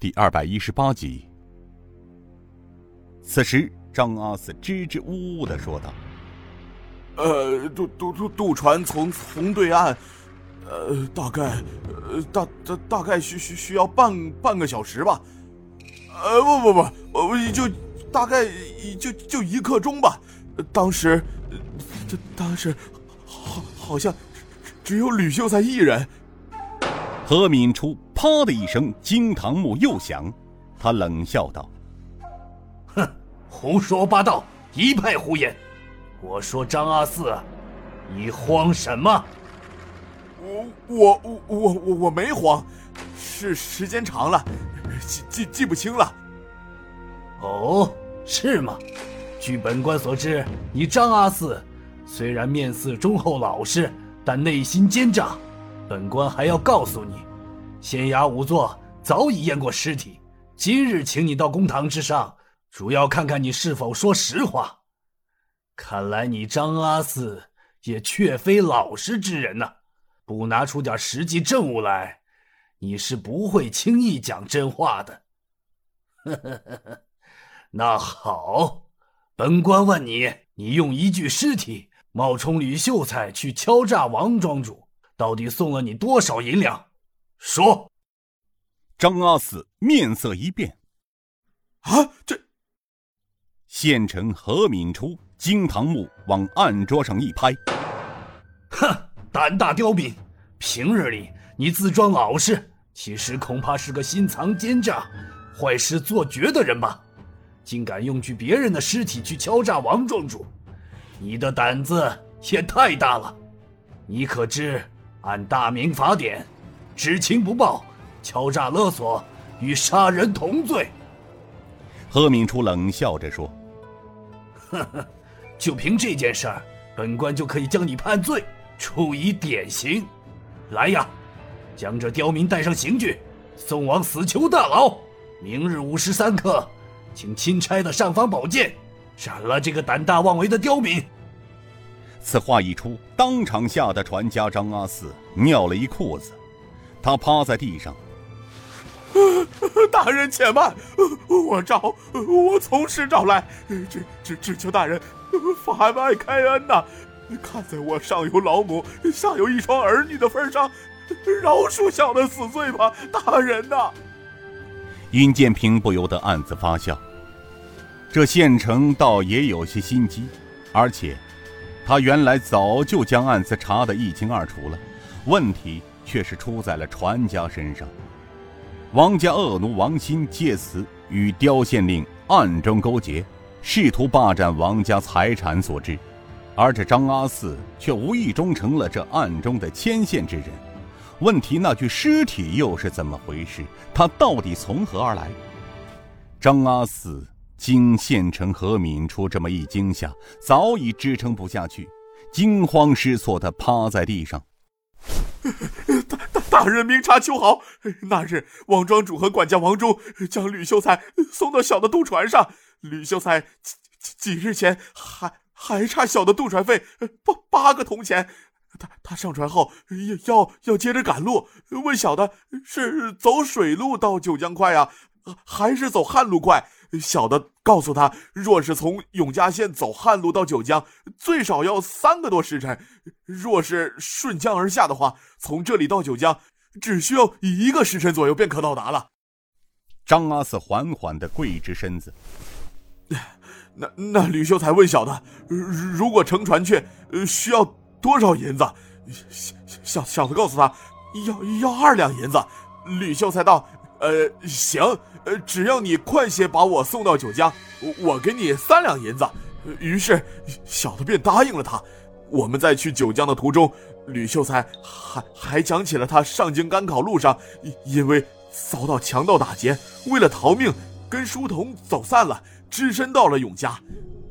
第二百一十八集。此时，张阿四支支吾吾的说道：“呃，渡渡渡渡船从从对岸，呃，大概，呃，大大大概需需需要半半个小时吧。呃，不不不，呃，就大概就就一刻钟吧。当时，当当时，好好像只有吕秀才一人。”何敏初啪的一声，惊堂木又响，他冷笑道：“哼，胡说八道，一派胡言！我说张阿四，你慌什么？我我我我我我没慌，是时间长了，记记记不清了。哦，是吗？据本官所知，你张阿四虽然面似忠厚老实，但内心奸诈。”本官还要告诉你，县衙仵作早已验过尸体，今日请你到公堂之上，主要看看你是否说实话。看来你张阿四也确非老实之人呐，不拿出点实际证物来，你是不会轻易讲真话的。呵呵呵呵那好，本官问你，你用一具尸体冒充吕秀才去敲诈王庄主。到底送了你多少银两？说。张阿四面色一变。啊，这！县城何敏初惊堂木往案桌上一拍。哼，胆大刁民！平日里你自装老实，其实恐怕是个心藏奸诈、坏事做绝的人吧？竟敢用去别人的尸体去敲诈王庄主，你的胆子也太大了！你可知？按大明法典，知情不报、敲诈勒索与杀人同罪。贺敏初冷笑着说：“呵呵，就凭这件事儿，本官就可以将你判罪，处以典刑。来呀，将这刁民带上刑具，送往死囚大牢。明日午时三刻，请钦差的尚方宝剑斩了这个胆大妄为的刁民。”此话一出，当场吓得船家张阿四尿了一裤子，他趴在地上。大人且慢，我招，我从实招来，只只只求大人法外开恩呐！看在我上有老母，下有一双儿女的份上，饶恕小的死罪吧，大人呐！尹建平不由得暗自发笑，这县城倒也有些心机，而且。他原来早就将案子查得一清二楚了，问题却是出在了船家身上。王家恶奴王鑫借此与刁县令暗中勾结，试图霸占王家财产所致，而这张阿四却无意中成了这暗中的牵线之人。问题那具尸体又是怎么回事？他到底从何而来？张阿四。经县城何敏出这么一惊吓，早已支撑不下去，惊慌失措的趴在地上。大人明察秋毫，那日王庄主和管家王忠将吕秀才送到小的渡船上，吕秀才几几日前还还差小的渡船费八八个铜钱，他他上船后要要要接着赶路，问小的是走水路到九江快呀，还是走旱路快？小的告诉他，若是从永嘉县走旱路到九江，最少要三个多时辰；若是顺江而下的话，从这里到九江，只需要一个时辰左右便可到达了。张阿四缓缓的跪直身子。那那吕秀才问小的，如果乘船去，需要多少银子？小小小的告诉他，要要二两银子。吕秀才道：“呃，行。”呃，只要你快些把我送到九江，我给你三两银子。于是小的便答应了他。我们在去九江的途中，吕秀才还还讲起了他上京赶考路上，因为遭到强盗打劫，为了逃命，跟书童走散了，只身到了永嘉。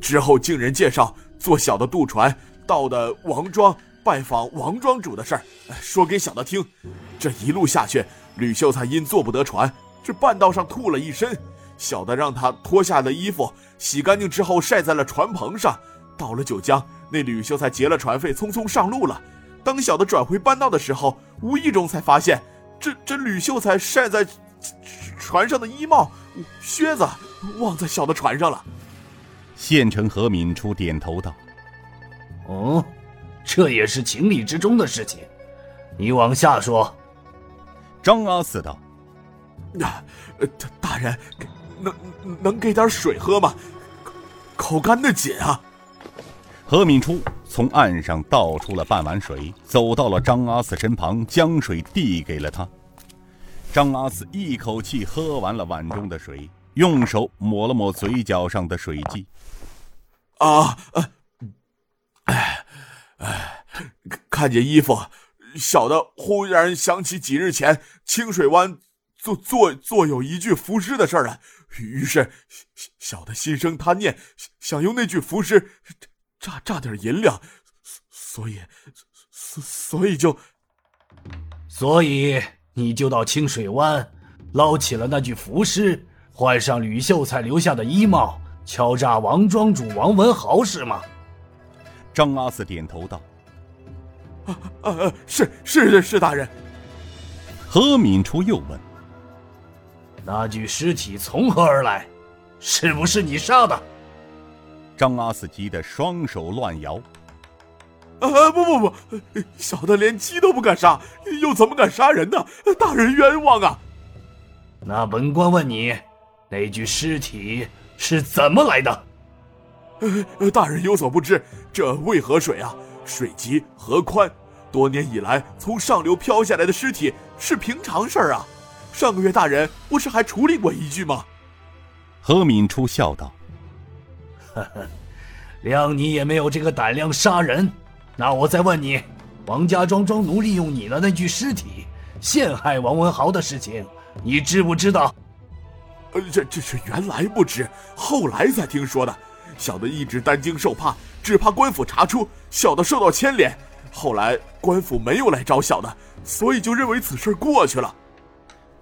之后经人介绍，坐小的渡船到的王庄，拜访王庄主的事儿，说给小的听。这一路下去，吕秀才因坐不得船。这半道上吐了一身，小的让他脱下了衣服，洗干净之后晒在了船棚上。到了九江，那吕秀才结了船费，匆匆上路了。当小的转回半道的时候，无意中才发现，这这吕秀才晒在船上的衣帽、靴子忘在小的船上了。县城何敏初点头道：“哦，这也是情理之中的事情。你往下说。”张阿四道：“啊，大大人，能能给点水喝吗？口干的紧啊！”何敏初从岸上倒出了半碗水，走到了张阿四身旁，将水递给了他。张阿四一口气喝完了碗中的水，用手抹了抹嘴角上的水迹。啊，哎，哎，看见衣服。小的忽然想起几日前清水湾做做做有一具浮尸的事儿来，于是小的心生贪念，想用那具浮尸榨榨点银两，所以所所以就，所以你就到清水湾捞起了那具浮尸，换上吕秀才留下的衣帽，敲诈王庄主王文豪是吗？张阿四点头道。啊，是是的，是大人。何敏初又问：“那具尸体从何而来？是不是你杀的？”张阿四急得双手乱摇。啊，不不不，小的连鸡都不敢杀，又怎么敢杀人呢？大人冤枉啊！那本官问你，那具尸体是怎么来的？呃，大人有所不知，这渭河水啊。水急河宽，多年以来从上流飘下来的尸体是平常事儿啊。上个月大人不是还处理过一具吗？何敏初笑道：“呵呵，谅你也没有这个胆量杀人。那我再问你，王家庄庄奴利用你的那具尸体陷害王文豪的事情，你知不知道？”呃，这这是原来不知，后来才听说的。小的一直担惊受怕。只怕官府查出，小的受到牵连。后来官府没有来找小的，所以就认为此事过去了。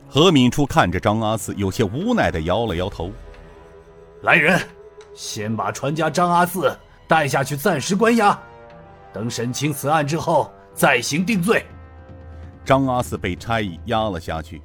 何敏初看着张阿四，有些无奈的摇了摇头。来人，先把船家张阿四带下去暂时关押，等审清此案之后再行定罪。张阿四被差役押了下去，